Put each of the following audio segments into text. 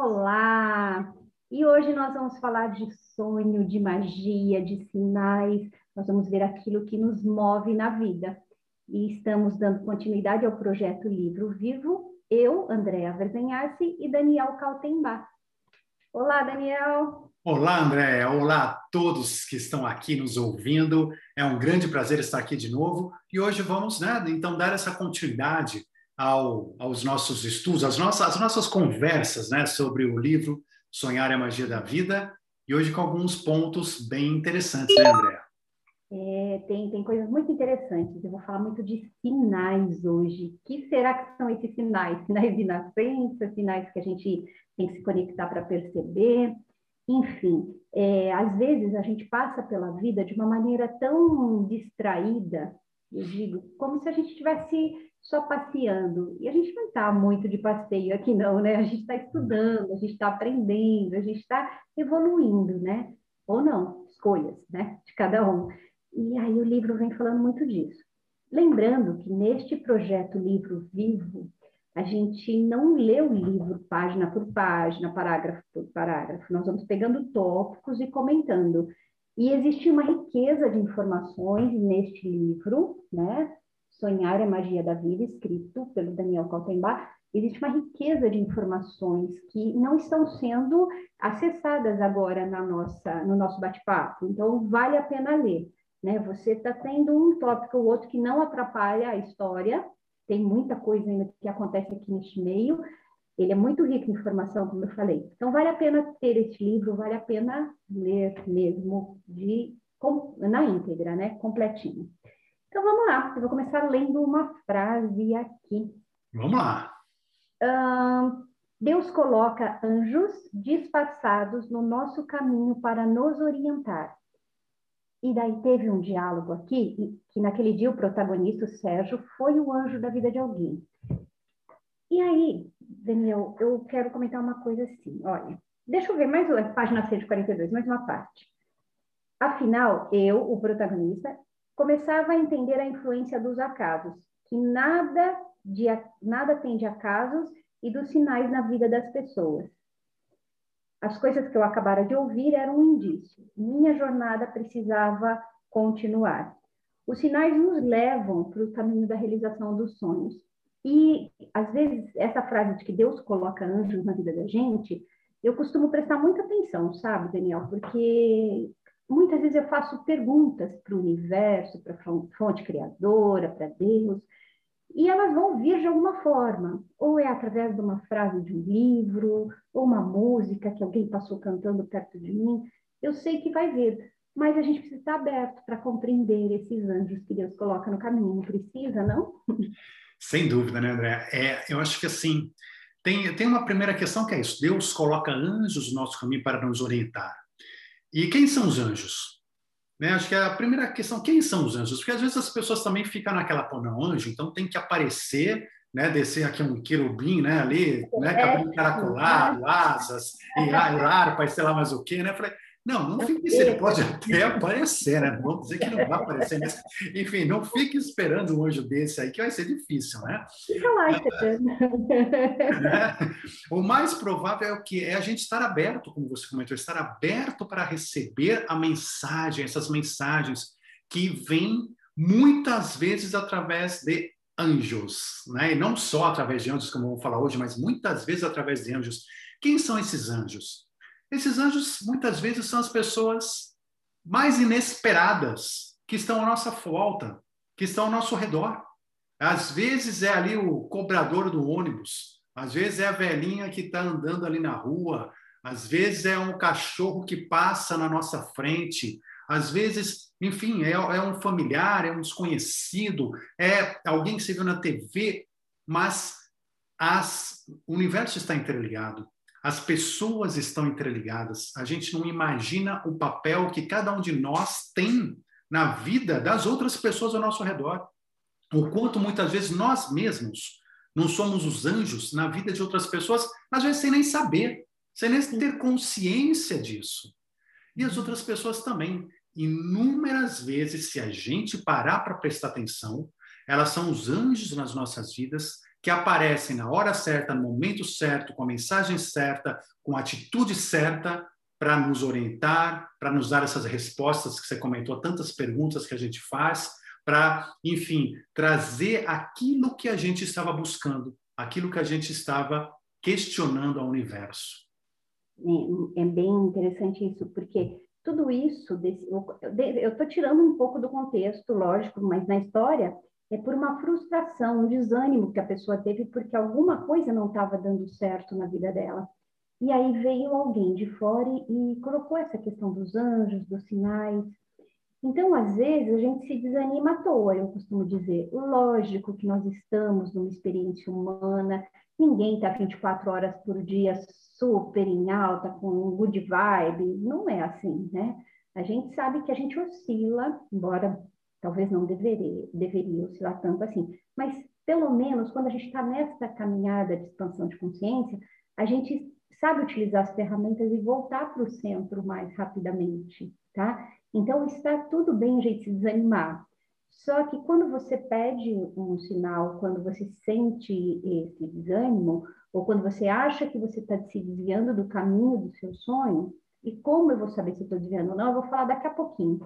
Olá! E hoje nós vamos falar de sonho, de magia, de sinais. Nós vamos ver aquilo que nos move na vida. E estamos dando continuidade ao projeto Livro Vivo. Eu, Andréa Verzenharsi e Daniel Kaltenbach. Olá, Daniel! Olá, Andréa! Olá a todos que estão aqui nos ouvindo. É um grande prazer estar aqui de novo. E hoje vamos, né, então, dar essa continuidade ao, aos nossos estudos, às nossas, às nossas conversas né, sobre o livro Sonhar é a Magia da Vida, e hoje com alguns pontos bem interessantes, né, André? É, tem, tem coisas muito interessantes. Eu vou falar muito de sinais hoje. O que será que são esses sinais? Sinais de nascença, sinais que a gente tem que se conectar para perceber. Enfim, é, às vezes a gente passa pela vida de uma maneira tão distraída, eu digo, como se a gente estivesse só passeando. E a gente não está muito de passeio aqui, não, né? A gente está estudando, a gente está aprendendo, a gente está evoluindo, né? Ou não, escolhas, né? De cada um. E aí o livro vem falando muito disso. Lembrando que neste projeto Livro Vivo, a gente não lê o livro página por página, parágrafo por parágrafo. Nós vamos pegando tópicos e comentando. E existe uma riqueza de informações neste livro, né? Sonhar é Magia da Vida, escrito pelo Daniel Kaltenbach, existe uma riqueza de informações que não estão sendo acessadas agora na nossa, no nosso bate-papo. Então, vale a pena ler. Né? Você está tendo um tópico ou outro que não atrapalha a história, tem muita coisa ainda que acontece aqui neste meio, ele é muito rico em informação, como eu falei. Então, vale a pena ter este livro, vale a pena ler mesmo de, na íntegra, né? completinho. Então vamos lá, eu vou começar lendo uma frase aqui. Vamos lá. Deus coloca anjos disfarçados no nosso caminho para nos orientar. E daí teve um diálogo aqui, que naquele dia o protagonista, o Sérgio, foi o anjo da vida de alguém. E aí, Daniel, eu quero comentar uma coisa assim, olha, deixa eu ver mais uma página 142, mais uma parte. Afinal, eu, o protagonista, começava a entender a influência dos acasos, que nada, de, nada tem de acasos e dos sinais na vida das pessoas. As coisas que eu acabara de ouvir eram um indício. Minha jornada precisava continuar. Os sinais nos levam para o caminho da realização dos sonhos. E, às vezes, essa frase de que Deus coloca anjos na vida da gente, eu costumo prestar muita atenção, sabe, Daniel? Porque muitas vezes eu faço perguntas para o universo, para a fonte criadora, para Deus, e elas vão vir de alguma forma, ou é através de uma frase de um livro, ou uma música que alguém passou cantando perto de mim. Eu sei que vai vir, mas a gente precisa estar aberto para compreender esses anjos que Deus coloca no caminho. Precisa, não? Sem dúvida, né, André? É, eu acho que assim, tem, tem uma primeira questão que é isso: Deus coloca anjos no nosso caminho para nos orientar. E quem são os anjos? Né? Acho que é a primeira questão, quem são os anjos? Porque às vezes as pessoas também ficam naquela, pô, não, anjo, então tem que aparecer, né, descer aqui um querubim, né, ali, né, cabelo encaracolado, asas, e harpa, sei lá mais o quê, né? Falei, não, não fique ele pode até aparecer, né? Não vamos dizer que não vai aparecer, mas, enfim, não fique esperando um anjo desse aí, que vai ser difícil, né? Fica lá, é, O mais provável é o que? É a gente estar aberto, como você comentou, estar aberto para receber a mensagem, essas mensagens que vêm muitas vezes através de anjos, né? E não só através de anjos, como vamos falar hoje, mas muitas vezes através de anjos. Quem são esses anjos? Esses anjos, muitas vezes, são as pessoas mais inesperadas que estão à nossa volta, que estão ao nosso redor. Às vezes é ali o cobrador do ônibus, às vezes é a velhinha que está andando ali na rua, às vezes é um cachorro que passa na nossa frente, às vezes, enfim, é, é um familiar, é um desconhecido, é alguém que você viu na TV, mas as, o universo está interligado. As pessoas estão interligadas. A gente não imagina o papel que cada um de nós tem na vida das outras pessoas ao nosso redor. O quanto muitas vezes nós mesmos não somos os anjos na vida de outras pessoas, às vezes sem nem saber, sem nem ter consciência disso. E as outras pessoas também. Inúmeras vezes, se a gente parar para prestar atenção, elas são os anjos nas nossas vidas que aparecem na hora certa, no momento certo, com a mensagem certa, com a atitude certa para nos orientar, para nos dar essas respostas que você comentou, tantas perguntas que a gente faz, para, enfim, trazer aquilo que a gente estava buscando, aquilo que a gente estava questionando ao universo. É, é bem interessante isso, porque tudo isso, desse, eu estou tirando um pouco do contexto, lógico, mas na história é por uma frustração, um desânimo que a pessoa teve porque alguma coisa não estava dando certo na vida dela. E aí veio alguém de fora e colocou essa questão dos anjos, dos sinais. Então, às vezes, a gente se desanima à toa, eu costumo dizer. Lógico que nós estamos numa experiência humana, ninguém está 24 horas por dia super em alta, com um good vibe, não é assim, né? A gente sabe que a gente oscila, embora talvez não deveria, deveria oscilar tanto assim, mas pelo menos quando a gente está nessa caminhada de expansão de consciência, a gente sabe utilizar as ferramentas e voltar para o centro mais rapidamente, tá? Então está tudo bem a gente se desanimar. Só que quando você pede um sinal, quando você sente esse desânimo, ou quando você acha que você está se desviando do caminho do seu sonho, e como eu vou saber se estou desviando ou não, eu vou falar daqui a pouquinho.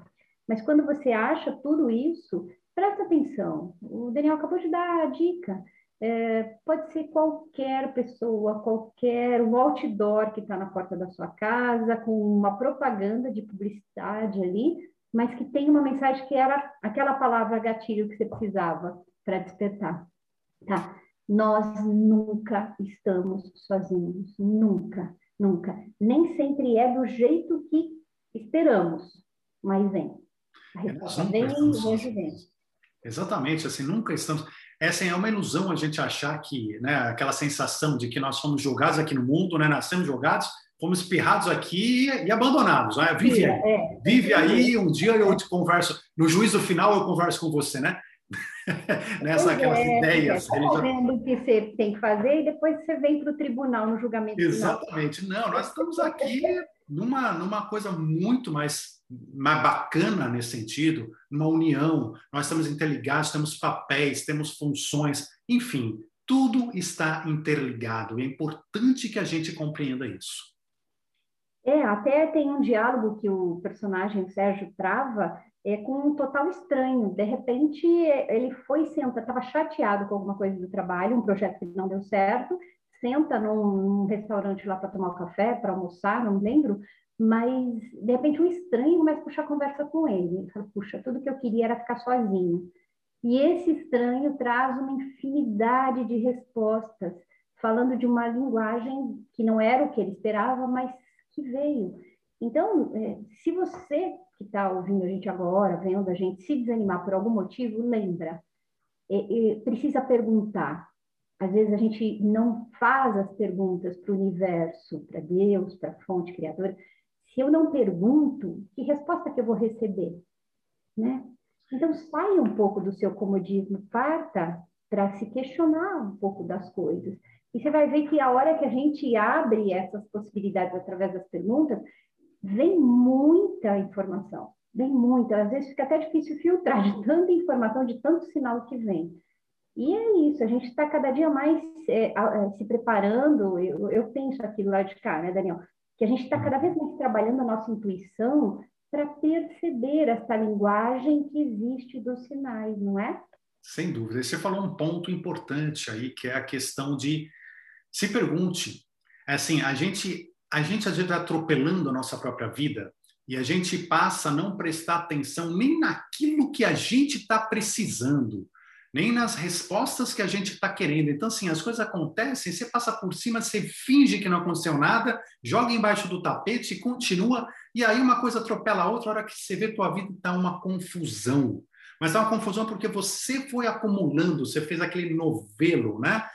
Mas quando você acha tudo isso, presta atenção. O Daniel acabou de dar a dica. É, pode ser qualquer pessoa, qualquer um outdoor que está na porta da sua casa, com uma propaganda de publicidade ali, mas que tem uma mensagem que era aquela palavra gatilho que você precisava para despertar. Tá? Nós nunca estamos sozinhos, nunca, nunca. Nem sempre é do jeito que esperamos, mas vem. A e vem. Exatamente, assim, nunca estamos. Essa é uma ilusão a gente achar que, né, aquela sensação de que nós fomos jogados aqui no mundo, né, nascemos jogados, fomos espirrados aqui e abandonados. Né? Vive, aí, é, vive aí, um dia eu te converso, no juízo final eu converso com você, né? Nessa aquelas é, ideias. É, vendo o que você tem que fazer e depois você vem para o tribunal no julgamento Exatamente. Final. Não, nós estamos aqui numa, numa coisa muito mais mais bacana nesse sentido, uma união, nós estamos interligados, temos papéis, temos funções, enfim, tudo está interligado. É importante que a gente compreenda isso. É, até tem um diálogo que o personagem Sérgio trava é, com um total estranho. De repente, ele foi senta, estava chateado com alguma coisa do trabalho, um projeto que não deu certo, senta num, num restaurante lá para tomar um café, para almoçar, não lembro, mas de repente um estranho começa a puxar conversa com ele. Ele fala, puxa, tudo que eu queria era ficar sozinho. E esse estranho traz uma infinidade de respostas, falando de uma linguagem que não era o que ele esperava, mas que veio. Então, é, se você que está ouvindo a gente agora, vendo a gente se desanimar por algum motivo, lembra, é, é, precisa perguntar. Às vezes a gente não faz as perguntas para o universo, para Deus, para a fonte criadora, se eu não pergunto, que resposta que eu vou receber? Né? Então, saia um pouco do seu comodismo, parta para se questionar um pouco das coisas. E você vai ver que a hora que a gente abre essas possibilidades através das perguntas, vem muita informação, vem muita. Às vezes fica até difícil filtrar de tanta informação, de tanto sinal que vem. E é isso, a gente está cada dia mais é, é, se preparando. Eu, eu penso aqui do lado de cá, né, Daniel? que a gente está cada vez mais trabalhando a nossa intuição para perceber essa linguagem que existe dos sinais, não é? Sem dúvida. você falou um ponto importante aí, que é a questão de se pergunte. É assim, a gente, a gente às vezes vai atropelando a nossa própria vida e a gente passa a não prestar atenção nem naquilo que a gente está precisando nem nas respostas que a gente está querendo. Então, assim, as coisas acontecem, você passa por cima, você finge que não aconteceu nada, joga embaixo do tapete e continua, e aí uma coisa atropela a outra, a hora que você vê tua vida está uma confusão. Mas está uma confusão porque você foi acumulando, você fez aquele novelo, né?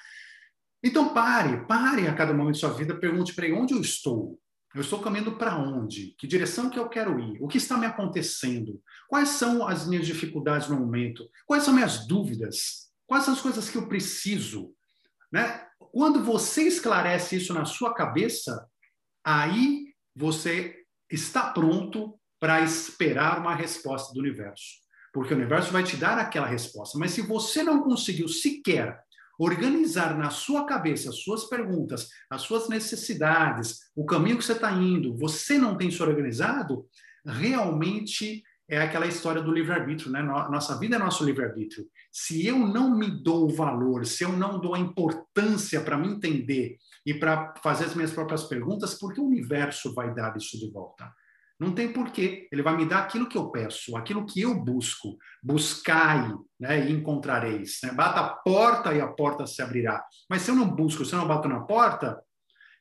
Então pare, pare a cada momento da sua vida, pergunte para ele, onde eu estou? Eu estou caminhando para onde? Que direção que eu quero ir? O que está me acontecendo? Quais são as minhas dificuldades no momento? Quais são minhas dúvidas? Quais são as coisas que eu preciso? Né? Quando você esclarece isso na sua cabeça, aí você está pronto para esperar uma resposta do universo. Porque o universo vai te dar aquela resposta. Mas se você não conseguiu sequer organizar na sua cabeça as suas perguntas, as suas necessidades, o caminho que você está indo, você não tem isso organizado, realmente é aquela história do livre-arbítrio, né? Nossa vida é nosso livre-arbítrio. Se eu não me dou o valor, se eu não dou a importância para me entender e para fazer as minhas próprias perguntas, por que o universo vai dar isso de volta? Não tem porquê. Ele vai me dar aquilo que eu peço, aquilo que eu busco. Buscai né, e encontrareis. Né? Bata a porta e a porta se abrirá. Mas se eu não busco, se eu não bato na porta,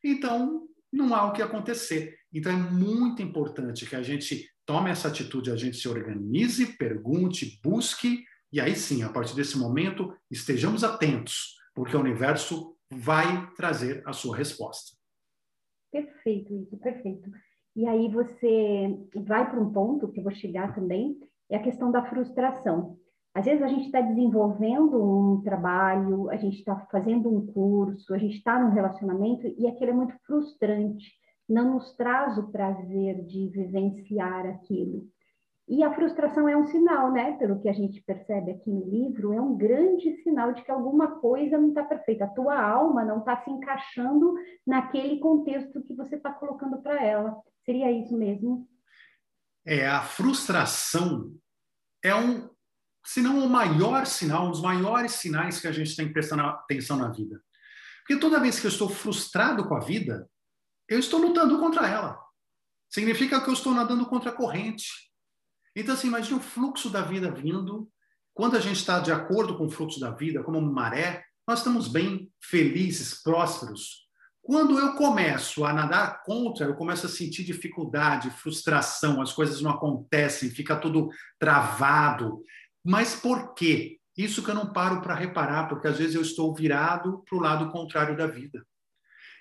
então não há o que acontecer. Então é muito importante que a gente tome essa atitude, a gente se organize, pergunte, busque, e aí sim, a partir desse momento, estejamos atentos, porque o universo vai trazer a sua resposta. Perfeito, isso, perfeito. E aí você vai para um ponto que eu vou chegar também, é a questão da frustração. Às vezes a gente está desenvolvendo um trabalho, a gente está fazendo um curso, a gente está num relacionamento e aquilo é muito frustrante não nos traz o prazer de vivenciar aquilo. E a frustração é um sinal, né? Pelo que a gente percebe aqui no livro, é um grande sinal de que alguma coisa não está perfeita. A tua alma não está se encaixando naquele contexto que você está colocando para ela. Seria isso mesmo? É, a frustração é um, se não o maior sinal, um dos maiores sinais que a gente tem que prestar atenção na vida. Porque toda vez que eu estou frustrado com a vida, eu estou lutando contra ela. Significa que eu estou nadando contra a corrente. Então, assim, imagine o fluxo da vida vindo. Quando a gente está de acordo com o fluxo da vida, como uma maré, nós estamos bem, felizes, prósperos. Quando eu começo a nadar contra, eu começo a sentir dificuldade, frustração, as coisas não acontecem, fica tudo travado. Mas por quê? Isso que eu não paro para reparar, porque às vezes eu estou virado para o lado contrário da vida.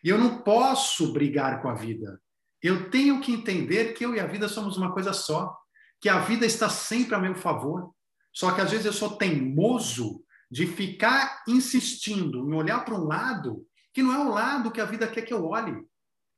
E eu não posso brigar com a vida. Eu tenho que entender que eu e a vida somos uma coisa só, que a vida está sempre a meu favor. Só que às vezes eu sou teimoso de ficar insistindo em olhar para um lado que não é o lado que a vida quer que eu olhe.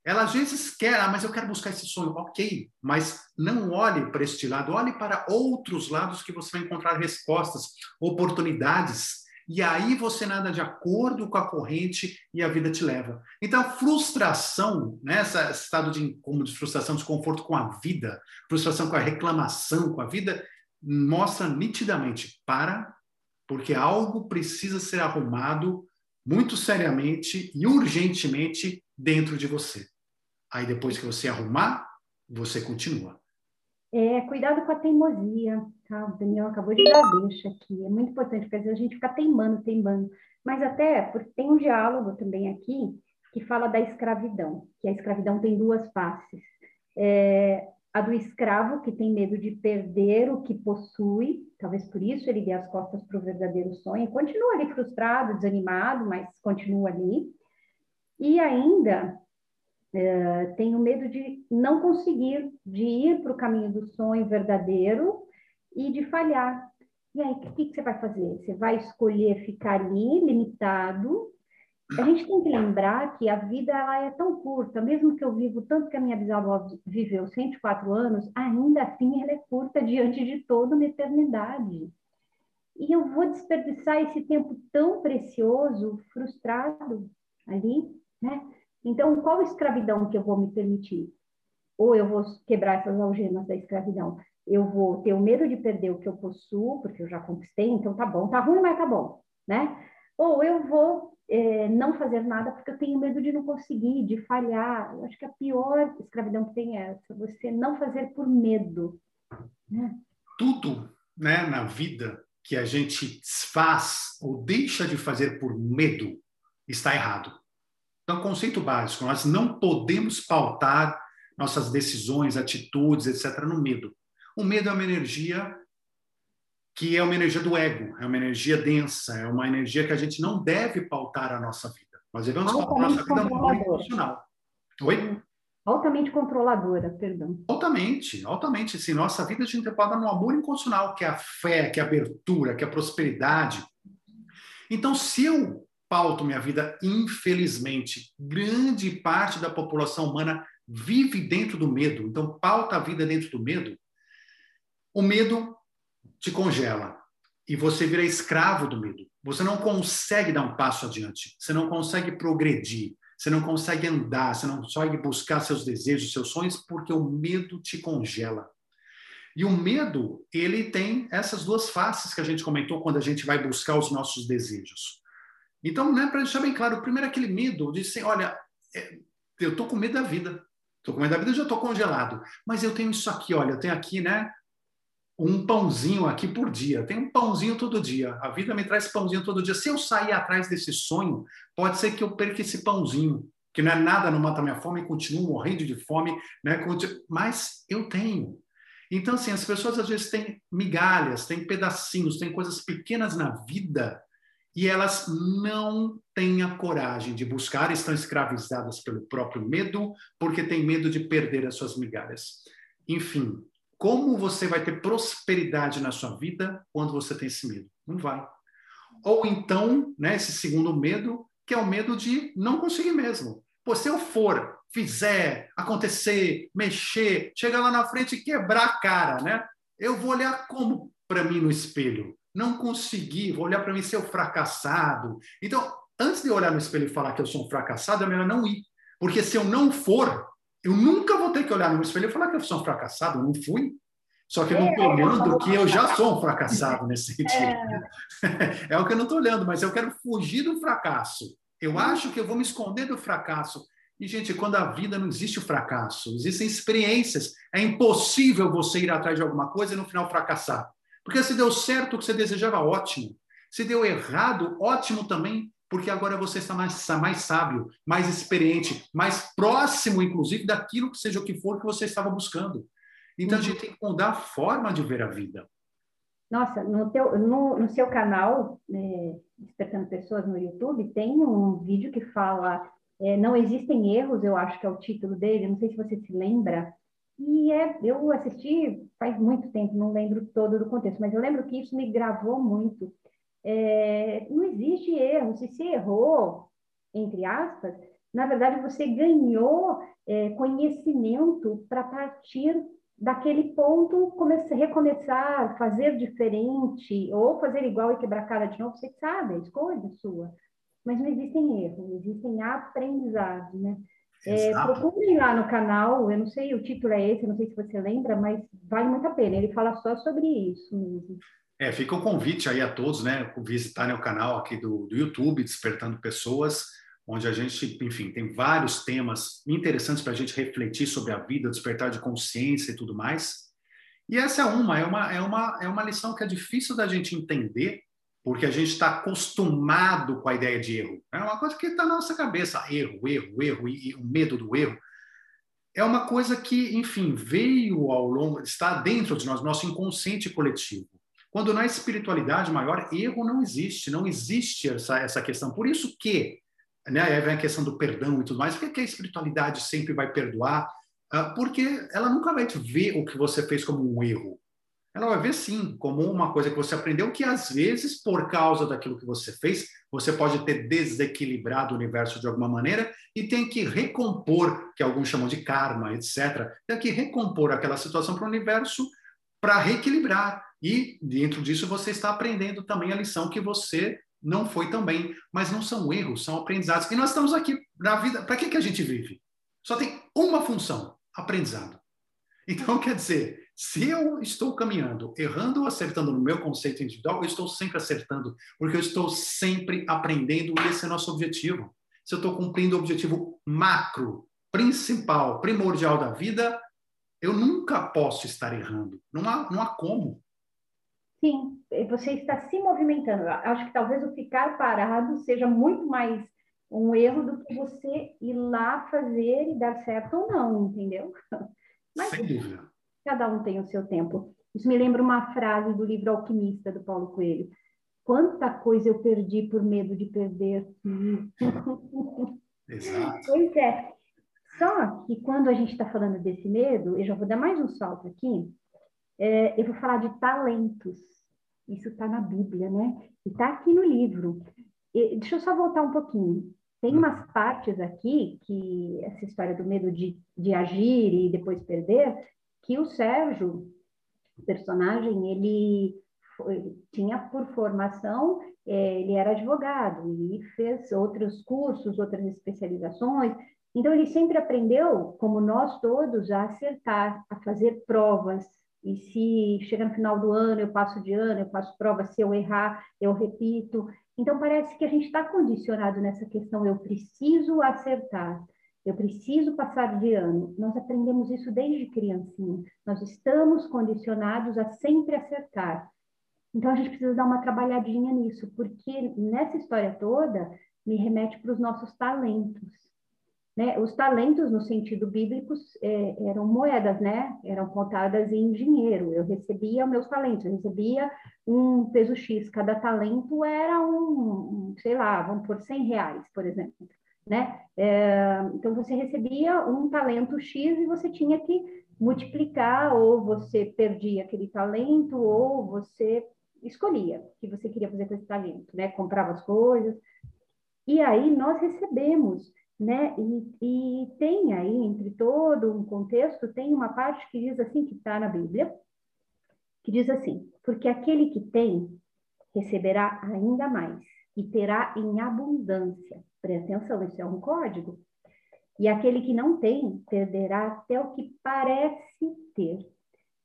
Ela às vezes quer, ah, mas eu quero buscar esse sonho. Ok, mas não olhe para este lado, olhe para outros lados que você vai encontrar respostas, oportunidades, e aí você nada de acordo com a corrente e a vida te leva. Então, frustração, né, esse estado de como de frustração, desconforto com a vida, frustração com a reclamação com a vida, mostra nitidamente para, porque algo precisa ser arrumado muito seriamente e urgentemente dentro de você. Aí depois que você arrumar, você continua. É, cuidado com a teimosia, tá? O Daniel acabou de dar deixa aqui. É muito importante, porque às vezes a gente fica teimando, teimando. Mas até, porque tem um diálogo também aqui que fala da escravidão, que a escravidão tem duas faces. É, a do escravo, que tem medo de perder o que possui, talvez por isso ele dê as costas para o verdadeiro sonho, continua ali frustrado, desanimado, mas continua ali. E ainda é, tenho medo de não conseguir, de ir para o caminho do sonho verdadeiro e de falhar. E aí, o que, que, você vai fazer? Você vai escolher ficar ali, limitado. A gente tem que lembrar que a vida ela é tão curta, mesmo que eu vivo tanto que a minha bisavó viveu 104 anos, ainda assim ela é curta diante de toda uma eternidade. E eu vou desperdiçar esse tempo tão precioso, frustrado ali, né? Então, qual escravidão que eu vou me permitir? Ou eu vou quebrar essas algemas da escravidão? Eu vou ter o medo de perder o que eu possuo, porque eu já conquistei, então tá bom, tá ruim, mas tá bom, né? Ou eu vou é, não fazer nada porque eu tenho medo de não conseguir, de falhar. Eu acho que a pior escravidão que tem é essa, você não fazer por medo. Né? Tudo né, na vida que a gente faz ou deixa de fazer por medo está errado. Então, conceito básico: nós não podemos pautar nossas decisões, atitudes, etc., no medo. O medo é uma energia que é uma energia do ego, é uma energia densa, é uma energia que a gente não deve pautar a nossa vida. Nós devemos pautar a nossa vida muito emocional. Oi? Altamente controladora, perdão. Altamente, altamente. Sim, nossa vida a gente pauta no amor incondicional, que é a fé, que é a abertura, que é a prosperidade. Então, se eu pauto minha vida, infelizmente, grande parte da população humana vive dentro do medo. Então, pauta a vida dentro do medo. O medo te congela e você vira escravo do medo. você não consegue dar um passo adiante, você não consegue progredir, você não consegue andar, você não consegue buscar seus desejos, seus sonhos, porque o medo te congela. E o medo, ele tem essas duas faces que a gente comentou quando a gente vai buscar os nossos desejos. Então, né, para deixar bem claro, primeiro aquele medo de ser, olha, é, eu tô com medo da vida. Tô com medo da vida, já tô congelado. Mas eu tenho isso aqui, olha, eu tenho aqui, né, um pãozinho aqui por dia. Tem um pãozinho todo dia. A vida me traz pãozinho todo dia. Se eu sair atrás desse sonho, pode ser que eu perca esse pãozinho, que não é nada, não mata minha fome, continuo morrendo de fome, né? Mas eu tenho. Então, assim, as pessoas às vezes têm migalhas, têm pedacinhos, têm coisas pequenas na vida e elas não têm a coragem de buscar, estão escravizadas pelo próprio medo, porque têm medo de perder as suas migalhas. Enfim, como você vai ter prosperidade na sua vida quando você tem esse medo? Não vai. Ou então, né, esse segundo medo, que é o medo de não conseguir mesmo. Pô, se eu for, fizer, acontecer, mexer, chegar lá na frente e quebrar a cara, né? Eu vou olhar como para mim no espelho? Não consegui, vou olhar para mim ser o fracassado. Então, antes de olhar no espelho e falar que eu sou um fracassado, é melhor não ir. Porque se eu não for, eu nunca vou ter que olhar no espelho e falar que eu sou um fracassado, eu não fui. Só que eu não estou é, olhando que eu já sou um fracassado nesse sentido. É, é o que eu não estou olhando, mas eu quero fugir do fracasso. Eu uhum. acho que eu vou me esconder do fracasso. E, gente, quando a vida não existe o fracasso, existem experiências. É impossível você ir atrás de alguma coisa e no final fracassar. Porque se deu certo o que você desejava, ótimo. Se deu errado, ótimo também, porque agora você está mais, mais sábio, mais experiente, mais próximo, inclusive, daquilo que seja o que for que você estava buscando. Então, uhum. a gente tem que mudar a forma de ver a vida. Nossa, no, teu, no, no seu canal, é, Despertando Pessoas no YouTube, tem um vídeo que fala é, Não Existem Erros, eu acho que é o título dele, não sei se você se lembra, e é, eu assisti faz muito tempo, não lembro todo do contexto, mas eu lembro que isso me gravou muito. É, não existe erro. Se você errou, entre aspas, na verdade você ganhou é, conhecimento para partir daquele ponto começar, recomeçar, fazer diferente, ou fazer igual e quebrar a cara de novo, você sabe, a escolha sua. Mas não existem erros, existem aprendizados, né? É, procurem lá no canal, eu não sei, o título é esse, não sei se você lembra, mas vale muito a pena. Ele fala só sobre isso mesmo. É, fica o convite aí a todos, né, visitarem o canal aqui do, do YouTube, Despertando Pessoas, onde a gente, enfim, tem vários temas interessantes para a gente refletir sobre a vida, despertar de consciência e tudo mais. E essa é uma, é uma, é uma, é uma lição que é difícil da gente entender, porque a gente está acostumado com a ideia de erro. É uma coisa que está na nossa cabeça: erro, erro, erro, e, e, o medo do erro. É uma coisa que, enfim, veio ao longo, está dentro de nós, nosso inconsciente coletivo. Quando na espiritualidade maior, erro não existe, não existe essa, essa questão. Por isso que, né, aí vem a questão do perdão e tudo mais, por que a espiritualidade sempre vai perdoar? Ah, porque ela nunca vai ver o que você fez como um erro ela vai ver sim como uma coisa que você aprendeu que às vezes por causa daquilo que você fez você pode ter desequilibrado o universo de alguma maneira e tem que recompor que alguns chamam de karma etc tem que recompor aquela situação para o universo para reequilibrar. E dentro disso você está aprendendo também a lição que você não foi tão bem. Mas não são erros são aprendizados. E nós estamos aqui na vida para que que a gente vive? Só tem uma função aprendizado. Então quer dizer se eu estou caminhando, errando ou acertando no meu conceito individual, eu estou sempre acertando, porque eu estou sempre aprendendo esse é nosso objetivo. Se eu estou cumprindo o objetivo macro, principal, primordial da vida, eu nunca posso estar errando. Não há, não há como. Sim, você está se movimentando. Acho que talvez o ficar parado seja muito mais um erro do que você ir lá fazer e dar certo ou não, entendeu? Mas, Sem dúvida. Cada um tem o seu tempo. Isso me lembra uma frase do livro Alquimista, do Paulo Coelho. Quanta coisa eu perdi por medo de perder. Exato. Pois é. Só que quando a gente está falando desse medo, eu já vou dar mais um salto aqui, é, eu vou falar de talentos. Isso está na Bíblia, né? E está aqui no livro. E, deixa eu só voltar um pouquinho. Tem hum. umas partes aqui que essa história do medo de, de agir e depois perder, que o Sérgio, personagem, ele foi, tinha por formação é, ele era advogado e fez outros cursos, outras especializações. Então, ele sempre aprendeu, como nós todos, a acertar, a fazer provas. E se chega no final do ano, eu passo de ano, eu faço prova, se eu errar, eu repito. Então, parece que a gente está condicionado nessa questão, eu preciso acertar. Eu preciso passar de ano. Nós aprendemos isso desde criancinha. Nós estamos condicionados a sempre acertar. Então a gente precisa dar uma trabalhadinha nisso, porque nessa história toda me remete para os nossos talentos. Né? Os talentos, no sentido bíblico, é, eram moedas, né? Eram contadas em dinheiro. Eu recebia meus talentos, eu recebia um peso X. Cada talento era um, um sei lá, vamos por 100 reais, por exemplo né? É, então você recebia um talento X e você tinha que multiplicar, ou você perdia aquele talento, ou você escolhia o que você queria fazer com esse talento, né? Comprava as coisas. E aí nós recebemos, né? E, e tem aí, entre todo um contexto, tem uma parte que diz assim, que está na Bíblia, que diz assim, porque aquele que tem, receberá ainda mais, e terá em abundância. Presta atenção, isso é um código. E aquele que não tem, perderá até o que parece ter.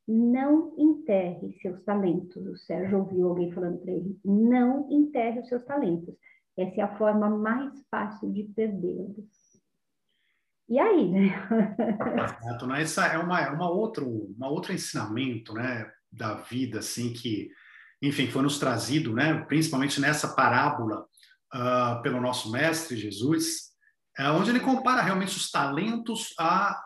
Não enterre seus talentos. O Sérgio ouviu alguém falando para ele: não enterre os seus talentos. Essa é a forma mais fácil de perdê-los. E aí, né? Exato, né? Essa é uma, é uma outro, uma outro ensinamento, né, da vida, assim, que, enfim, foi nos trazido, né, principalmente nessa parábola uh, pelo nosso mestre Jesus, é onde ele compara realmente os talentos a,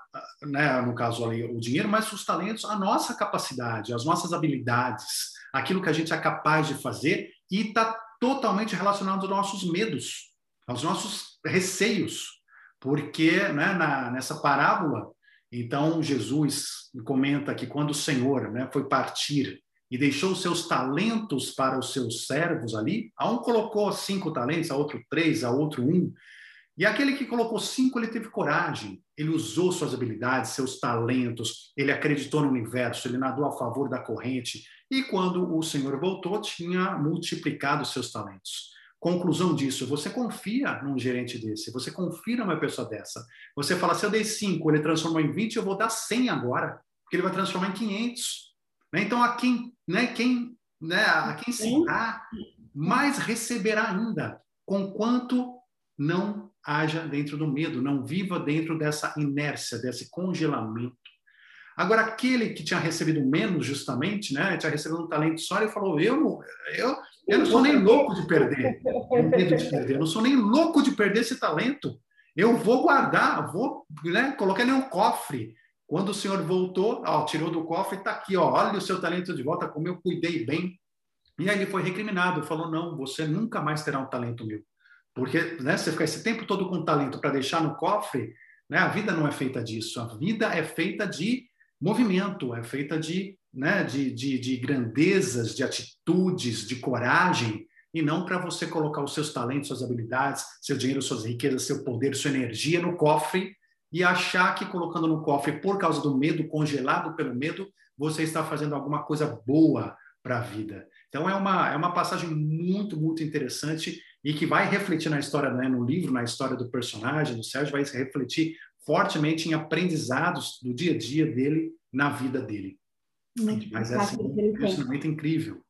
né, no caso ali, o dinheiro, mas os talentos à nossa capacidade, às nossas habilidades, aquilo que a gente é capaz de fazer e está totalmente relacionado aos nossos medos, aos nossos receios, porque né, na, nessa parábola, então Jesus comenta que quando o Senhor né, foi partir e deixou seus talentos para os seus servos ali. A um colocou cinco talentos, a outro três, a outro um. E aquele que colocou cinco, ele teve coragem, ele usou suas habilidades, seus talentos, ele acreditou no universo, ele nadou a favor da corrente. E quando o Senhor voltou, tinha multiplicado seus talentos. Conclusão disso, você confia num gerente desse, você confia numa pessoa dessa. Você fala, se eu dei cinco, ele transformou em 20, eu vou dar 100 agora, porque ele vai transformar em 500. Né? Então, a quem, né, quem, né, a quem se dá, mais receberá ainda, com quanto não haja dentro do medo, não viva dentro dessa inércia, desse congelamento. Agora, aquele que tinha recebido menos, justamente, né, tinha recebido um talento só, ele falou: Eu não, eu, eu não sou nem louco de perder, medo de perder, eu não sou nem louco de perder esse talento. Eu vou guardar, vou né, colocar ele no cofre. Quando o senhor voltou, ó, tirou do cofre, está aqui, ó, olha o seu talento de volta, como eu cuidei bem. E aí ele foi recriminado, falou: não, você nunca mais terá um talento meu. Porque né, você ficar esse tempo todo com talento para deixar no cofre, né, a vida não é feita disso. A vida é feita de movimento, é feita de, né, de, de, de grandezas, de atitudes, de coragem, e não para você colocar os seus talentos, suas habilidades, seu dinheiro, suas riquezas, seu poder, sua energia no cofre e achar que colocando no cofre por causa do medo, congelado pelo medo, você está fazendo alguma coisa boa para a vida. Então é uma, é uma passagem muito, muito interessante e que vai refletir na história, né, no livro, na história do personagem, do Sérgio, vai refletir fortemente em aprendizados do dia a dia dele, na vida dele. Muito Mas é assim, um incrível.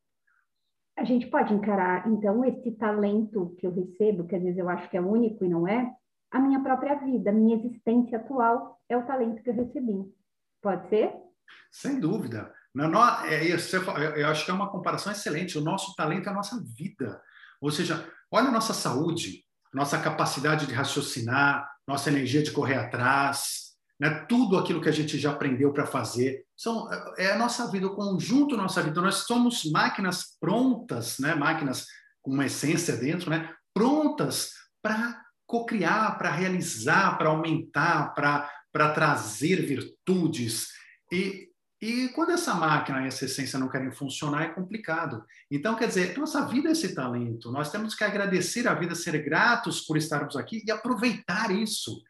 A gente pode encarar, então, esse talento que eu recebo, que às vezes eu acho que é único e não é, a minha própria vida, a minha existência atual é o talento que eu recebi. Pode ser? Sem dúvida. É, eu acho que é uma comparação excelente. O nosso talento é a nossa vida. Ou seja, olha a nossa saúde, nossa capacidade de raciocinar, nossa energia de correr atrás, né? tudo aquilo que a gente já aprendeu para fazer. São, é a nossa vida, o conjunto da nossa vida. Nós somos máquinas prontas, né? máquinas com uma essência dentro, né? prontas para cocriar, para realizar, para aumentar, para trazer virtudes. E, e quando essa máquina e essa essência não querem funcionar, é complicado. Então, quer dizer, nossa vida é esse talento. Nós temos que agradecer a vida, ser gratos por estarmos aqui e aproveitar isso.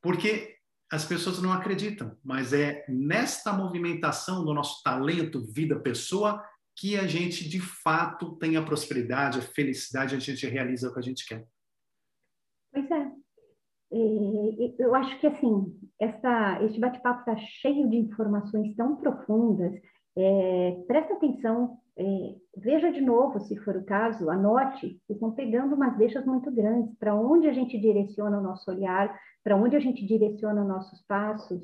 Porque as pessoas não acreditam, mas é nesta movimentação do nosso talento, vida, pessoa, que a gente de fato tenha prosperidade, a felicidade, a gente realiza o que a gente quer. Pois é. Eu acho que assim, essa, este bate-papo está cheio de informações tão profundas. É, presta atenção, é, veja de novo, se for o caso, anote, estão pegando umas deixas muito grandes, para onde a gente direciona o nosso olhar, para onde a gente direciona nossos passos,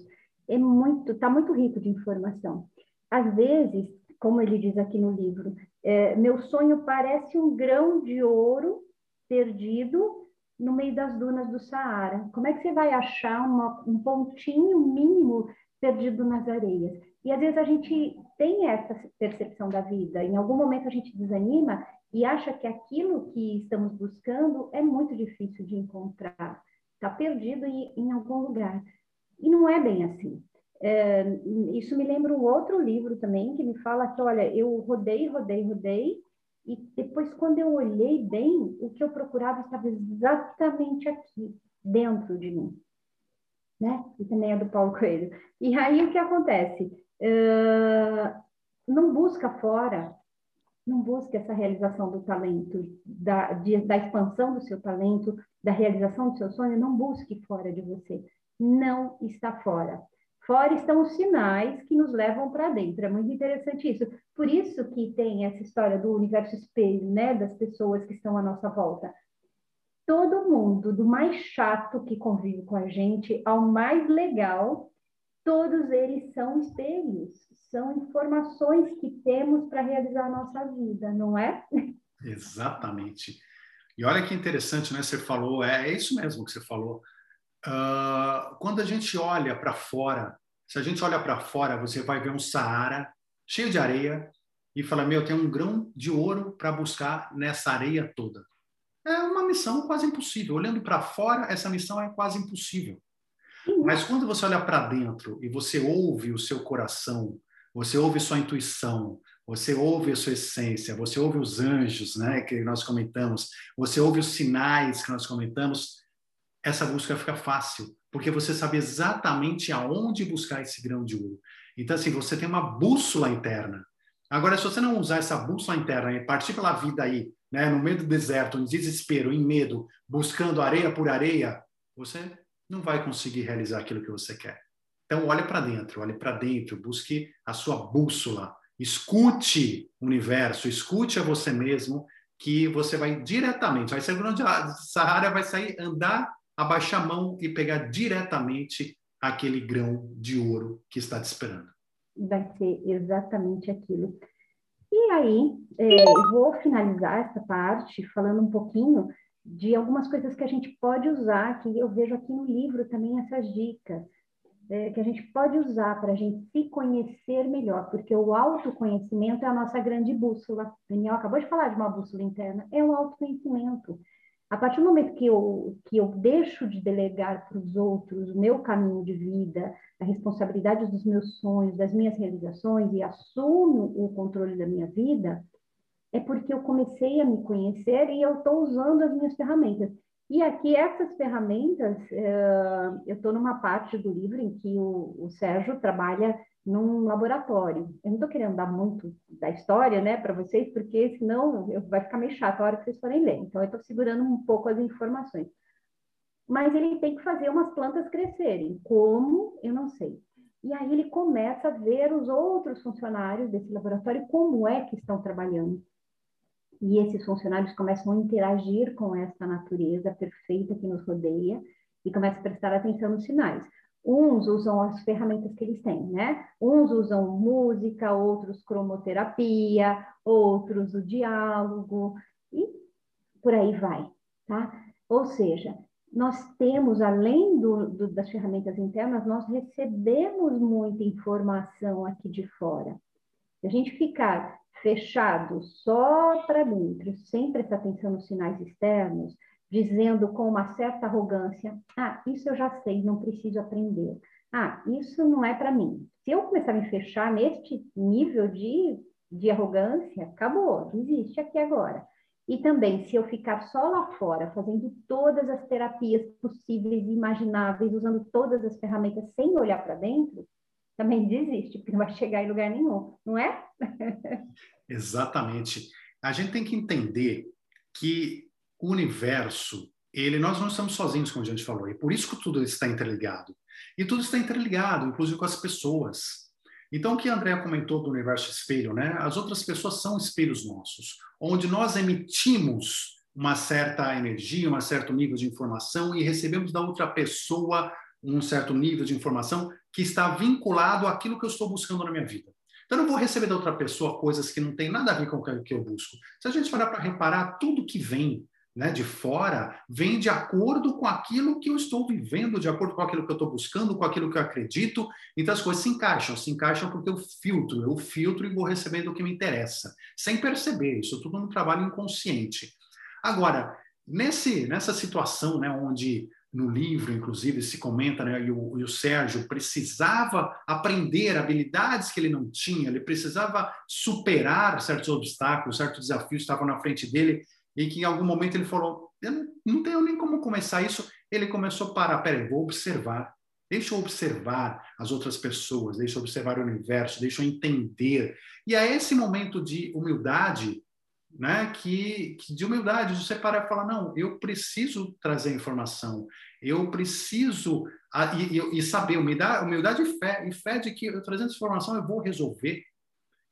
é muito, está muito rico de informação. Às vezes, como ele diz aqui no livro, é, meu sonho parece um grão de ouro perdido no meio das dunas do Saara. Como é que você vai achar uma, um pontinho mínimo perdido nas areias? E às vezes a gente tem essa percepção da vida. Em algum momento a gente desanima e acha que aquilo que estamos buscando é muito difícil de encontrar. Está perdido em, em algum lugar. E não é bem assim. É, isso me lembra um outro livro também que me fala que, olha, eu rodei, rodei, rodei, e depois, quando eu olhei bem, o que eu procurava estava exatamente aqui, dentro de mim. Né? E também é do Paulo Coelho. E aí, o que acontece? Uh, não busca fora, não busca essa realização do talento, da, de, da expansão do seu talento, da realização do seu sonho, não busque fora de você. Não está fora. Fora estão os sinais que nos levam para dentro. É muito interessante isso. Por isso que tem essa história do universo espelho, né, das pessoas que estão à nossa volta. Todo mundo, do mais chato que convive com a gente ao mais legal, todos eles são espelhos, são informações que temos para realizar a nossa vida, não é? Exatamente. E olha que interessante, né? Você falou, é, é isso mesmo que você falou. Uh, quando a gente olha para fora, se a gente olha para fora, você vai ver um Saara cheio de areia e fala: Meu, tem um grão de ouro para buscar nessa areia toda. É uma missão quase impossível. Olhando para fora, essa missão é quase impossível. Mas quando você olha para dentro e você ouve o seu coração, você ouve sua intuição, você ouve a sua essência, você ouve os anjos, né, que nós comentamos, você ouve os sinais que nós comentamos, essa busca fica fácil, porque você sabe exatamente aonde buscar esse grão de ouro. Então, assim, você tem uma bússola interna. Agora, se você não usar essa bússola interna e partir pela vida aí, né, no meio do deserto, em desespero, em medo, buscando areia por areia, você não vai conseguir realizar aquilo que você quer. Então, olhe para dentro, olhe para dentro, busque a sua bússola, escute o universo, escute a você mesmo, que você vai diretamente, vai sair grande Sahara, vai sair andar abaixar a mão e pegar diretamente aquele grão de ouro que está te esperando. Vai ser exatamente aquilo. E aí, é, vou finalizar essa parte falando um pouquinho de algumas coisas que a gente pode usar, que eu vejo aqui no livro também essas dicas, é, que a gente pode usar para a gente se conhecer melhor, porque o autoconhecimento é a nossa grande bússola. O Daniel acabou de falar de uma bússola interna, é o autoconhecimento. A partir do momento que eu, que eu deixo de delegar para os outros o meu caminho de vida, a responsabilidade dos meus sonhos, das minhas realizações e assumo o controle da minha vida, é porque eu comecei a me conhecer e eu estou usando as minhas ferramentas. E aqui, essas ferramentas, uh, eu estou numa parte do livro em que o, o Sérgio trabalha num laboratório. Eu não estou querendo dar muito da história, né, para vocês, porque senão vai ficar meio chato a hora que vocês forem ler. Então, eu estou segurando um pouco as informações. Mas ele tem que fazer umas plantas crescerem. Como? Eu não sei. E aí ele começa a ver os outros funcionários desse laboratório como é que estão trabalhando. E esses funcionários começam a interagir com essa natureza perfeita que nos rodeia e começam a prestar atenção nos sinais. Uns usam as ferramentas que eles têm, né? Uns usam música, outros cromoterapia, outros o diálogo e por aí vai, tá? Ou seja, nós temos, além do, do, das ferramentas internas, nós recebemos muita informação aqui de fora. Se a gente ficar fechado só para dentro, sem prestar atenção nos sinais externos, dizendo com uma certa arrogância: ah, isso eu já sei, não preciso aprender. Ah, isso não é para mim. Se eu começar a me fechar neste nível de, de arrogância, acabou, desiste aqui agora. E também, se eu ficar só lá fora, fazendo todas as terapias possíveis e imagináveis, usando todas as ferramentas sem olhar para dentro, também desiste, porque não vai chegar em lugar nenhum, não é? Exatamente. A gente tem que entender que o universo, ele, nós não estamos sozinhos, como a gente falou, e por isso que tudo está interligado. E tudo está interligado, inclusive com as pessoas. Então, o que a Andrea comentou do universo espelho, né? As outras pessoas são espelhos nossos, onde nós emitimos uma certa energia, um certo nível de informação e recebemos da outra pessoa um certo nível de informação que está vinculado àquilo que eu estou buscando na minha vida. Então, eu não vou receber da outra pessoa coisas que não têm nada a ver com o que eu busco. Se a gente parar para reparar, tudo que vem né, de fora vem de acordo com aquilo que eu estou vivendo, de acordo com aquilo que eu estou buscando, com aquilo que eu acredito. Então as coisas se encaixam, se encaixam porque eu filtro, eu filtro e vou recebendo o que me interessa, sem perceber. Isso tudo no trabalho inconsciente. Agora, nesse, nessa situação, né, onde no livro, inclusive, se comenta, né, e o, e o Sérgio precisava aprender habilidades que ele não tinha, ele precisava superar certos obstáculos, certos desafios que estavam na frente dele, e que em algum momento ele falou: Eu não tenho nem como começar isso. Ele começou a parar, peraí, vou observar. Deixa eu observar as outras pessoas, deixa eu observar o universo, deixa eu entender. E é esse momento de humildade, né, que, que de humildade, de você parar e falar: não, eu preciso trazer informação, eu preciso e, e, e saber, humildade, humildade e fé, e fé de que eu trazendo informação eu vou resolver,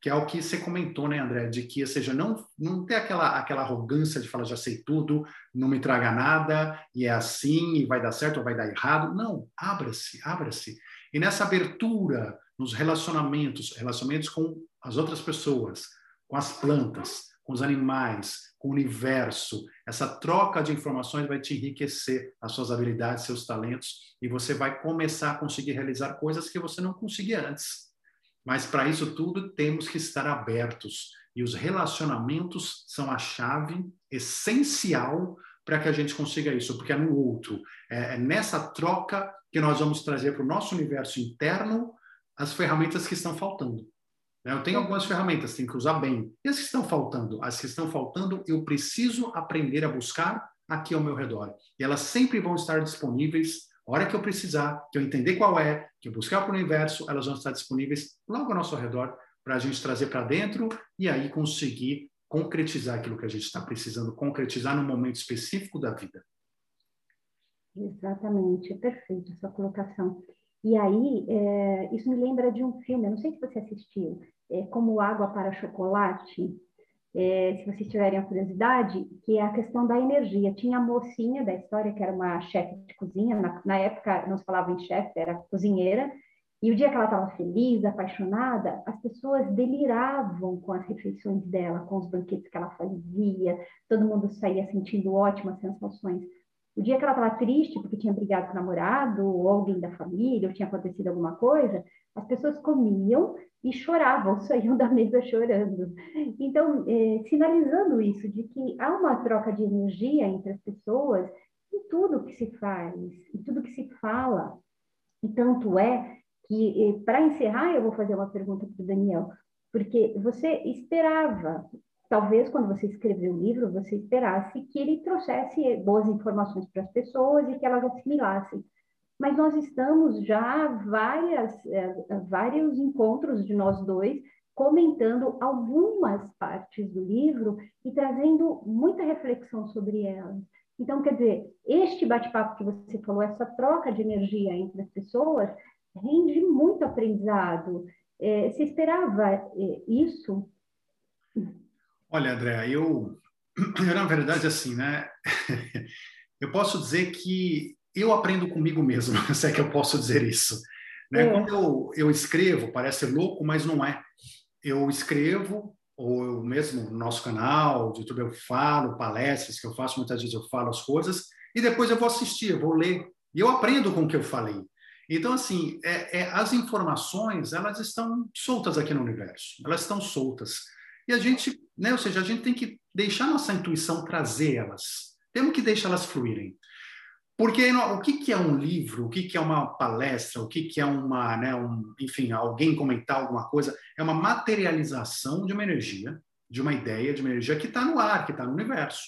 que é o que você comentou, né, André, de que, ou seja, não, não ter aquela, aquela arrogância de falar, já sei tudo, não me traga nada, e é assim, e vai dar certo ou vai dar errado. Não, abra-se, abra-se. E nessa abertura, nos relacionamentos, relacionamentos com as outras pessoas, com as plantas, com os animais, com o universo, essa troca de informações vai te enriquecer as suas habilidades, seus talentos, e você vai começar a conseguir realizar coisas que você não conseguia antes. Mas para isso tudo temos que estar abertos. E os relacionamentos são a chave essencial para que a gente consiga isso, porque é no outro. É, é nessa troca que nós vamos trazer para o nosso universo interno as ferramentas que estão faltando. Né? Eu tenho algumas ferramentas, tenho que usar bem. E as que estão faltando? As que estão faltando, eu preciso aprender a buscar aqui ao meu redor. E elas sempre vão estar disponíveis a hora que eu precisar, que eu entender qual é, que eu buscar para o universo, elas vão estar disponíveis logo ao nosso redor para a gente trazer para dentro e aí conseguir concretizar aquilo que a gente está precisando concretizar num momento específico da vida. Exatamente, é perfeito essa colocação. E aí, é, isso me lembra de um filme, eu não sei se você assistiu, é, Como Água para Chocolate, é, se vocês tiverem a curiosidade, que é a questão da energia. Tinha a mocinha da história, que era uma chefe de cozinha, na, na época não se falava em chefe, era cozinheira, e o dia que ela estava feliz, apaixonada, as pessoas deliravam com as refeições dela, com os banquetes que ela fazia, todo mundo saía sentindo ótimas sensações. O dia que ela estava triste porque tinha brigado com o namorado, ou alguém da família, ou tinha acontecido alguma coisa, as pessoas comiam e choravam, saíam da mesa chorando. Então, é, sinalizando isso, de que há uma troca de energia entre as pessoas em tudo que se faz, em tudo que se fala. E tanto é que, é, para encerrar, eu vou fazer uma pergunta para o Daniel, porque você esperava, talvez quando você escreveu o livro, você esperasse que ele trouxesse boas informações para as pessoas e que elas assimilassem mas nós estamos já várias, é, vários encontros de nós dois comentando algumas partes do livro e trazendo muita reflexão sobre elas. Então, quer dizer, este bate-papo que você falou, essa troca de energia entre as pessoas, rende muito aprendizado. É, você esperava é, isso? Olha, André, eu, eu, na verdade, assim, né? eu posso dizer que eu aprendo comigo mesmo, se é que eu posso dizer isso. Né? É. Quando eu, eu escrevo, parece louco, mas não é. Eu escrevo, ou eu mesmo no nosso canal de YouTube eu falo, palestras que eu faço, muitas vezes eu falo as coisas, e depois eu vou assistir, eu vou ler, e eu aprendo com o que eu falei. Então, assim, é, é, as informações, elas estão soltas aqui no universo, elas estão soltas. E a gente, né, ou seja, a gente tem que deixar nossa intuição trazer elas. Temos que deixar elas fluírem. Porque o que, é um livro, o que, é uma palestra, o que, que é uma, né, um, enfim, alguém comentar alguma coisa, é uma materialização de uma energia, de uma ideia, de uma energia que está no ar, que está no universo.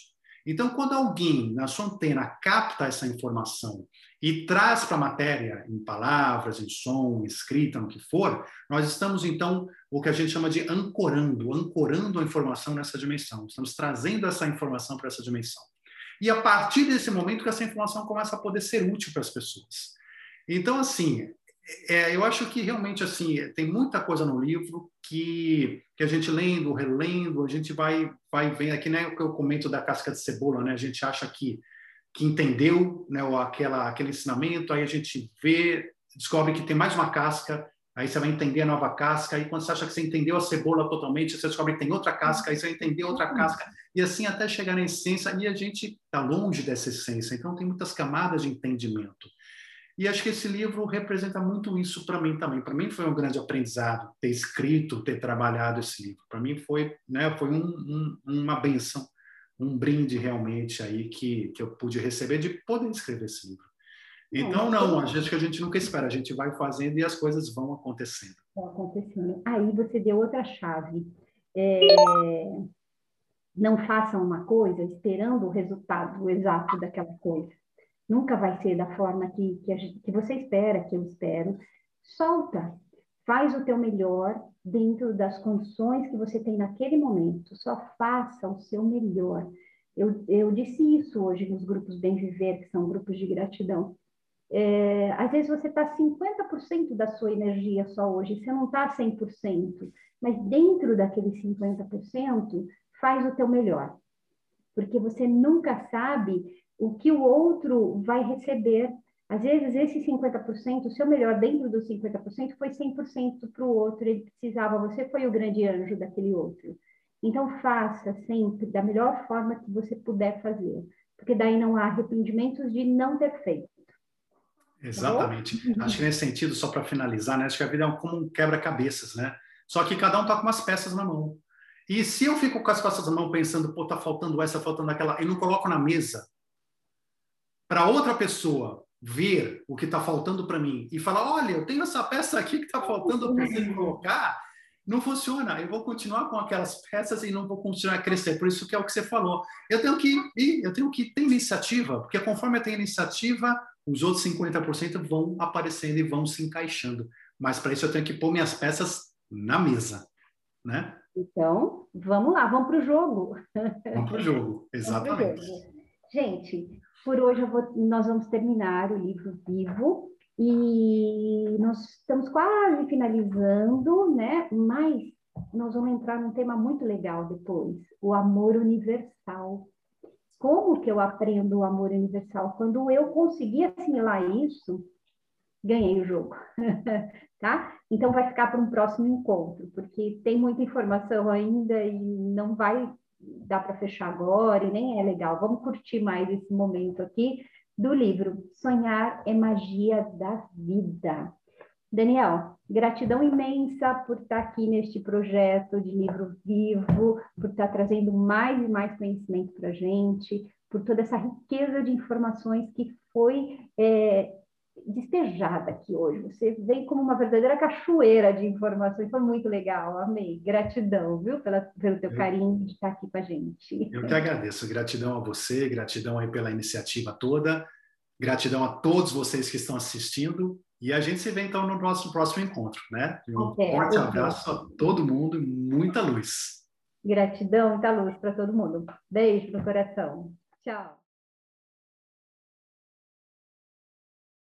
Então, quando alguém na sua antena capta essa informação e traz para a matéria, em palavras, em som, escrita, no que for, nós estamos, então, o que a gente chama de ancorando, ancorando a informação nessa dimensão. Estamos trazendo essa informação para essa dimensão. E a partir desse momento que essa informação começa a poder ser útil para as pessoas. Então, assim, é, eu acho que realmente assim tem muita coisa no livro que, que a gente lendo, relendo, a gente vai vai vendo aqui, né? O que eu comento da casca de cebola, né? A gente acha que que entendeu, né? Aquela aquele ensinamento, aí a gente vê, descobre que tem mais uma casca, aí você vai entender a nova casca, aí quando você acha que você entendeu a cebola totalmente, você descobre que tem outra casca, aí você vai entender outra casca, e assim até chegar na essência, e a gente está longe dessa essência, então tem muitas camadas de entendimento. E acho que esse livro representa muito isso para mim também. Para mim foi um grande aprendizado ter escrito, ter trabalhado esse livro. Para mim foi, né, foi um, um, uma benção, um brinde realmente aí que, que eu pude receber de poder escrever esse livro. Então, não, a gente que a gente nunca espera, a gente vai fazendo e as coisas vão acontecendo. Vão acontecendo. Aí você deu outra chave. É... Não façam uma coisa esperando o resultado exato daquela coisa nunca vai ser da forma que, que, gente, que você espera, que eu espero. Solta, faz o teu melhor dentro das condições que você tem naquele momento. Só faça o seu melhor. Eu, eu disse isso hoje nos grupos Bem Viver, que são grupos de gratidão. É, às vezes você está 50% da sua energia só hoje, você não está 100%, mas dentro daqueles 50%, faz o teu melhor. Porque você nunca sabe o que o outro vai receber. Às vezes, esse 50%, o seu melhor dentro dos 50%, foi 100% para o outro, ele precisava, você foi o grande anjo daquele outro. Então, faça sempre da melhor forma que você puder fazer, porque daí não há arrependimentos de não ter feito. Exatamente. Tá acho que nesse sentido, só para finalizar, né? acho que a vida é como um quebra-cabeças, né? Só que cada um está com umas peças na mão. E se eu fico com as peças na mão pensando, pô, tá faltando essa, faltando aquela, e não coloco na mesa, para outra pessoa ver o que está faltando para mim e falar, olha, eu tenho essa peça aqui que está faltando para você colocar, não funciona. Eu vou continuar com aquelas peças e não vou continuar a crescer. Por isso que é o que você falou. Eu tenho que ir, eu tenho que ter iniciativa, porque conforme eu tenho iniciativa, os outros 50% vão aparecendo e vão se encaixando. Mas para isso eu tenho que pôr minhas peças na mesa, né? Então, vamos lá, vamos para o jogo. Vamos para o jogo, exatamente. Gente, por hoje vou, nós vamos terminar o livro vivo e nós estamos quase finalizando, né? Mas nós vamos entrar num tema muito legal depois, o amor universal. Como que eu aprendo o amor universal? Quando eu conseguir assimilar isso, ganhei o jogo, tá? Então vai ficar para um próximo encontro, porque tem muita informação ainda e não vai dá para fechar agora e nem é legal. Vamos curtir mais esse momento aqui do livro Sonhar é Magia da Vida. Daniel, gratidão imensa por estar aqui neste projeto de livro vivo, por estar trazendo mais e mais conhecimento para a gente, por toda essa riqueza de informações que foi é, despejada aqui hoje. Você vem como uma verdadeira cachoeira de informações, foi muito legal, amei. Gratidão, viu, pela, pelo teu carinho de estar aqui com a gente. Eu que agradeço, gratidão a você, gratidão aí pela iniciativa toda, gratidão a todos vocês que estão assistindo, e a gente se vê então no nosso próximo encontro, né? Um okay, forte abraço a todo mundo e muita luz. Gratidão, muita luz para todo mundo. Beijo no coração. Tchau.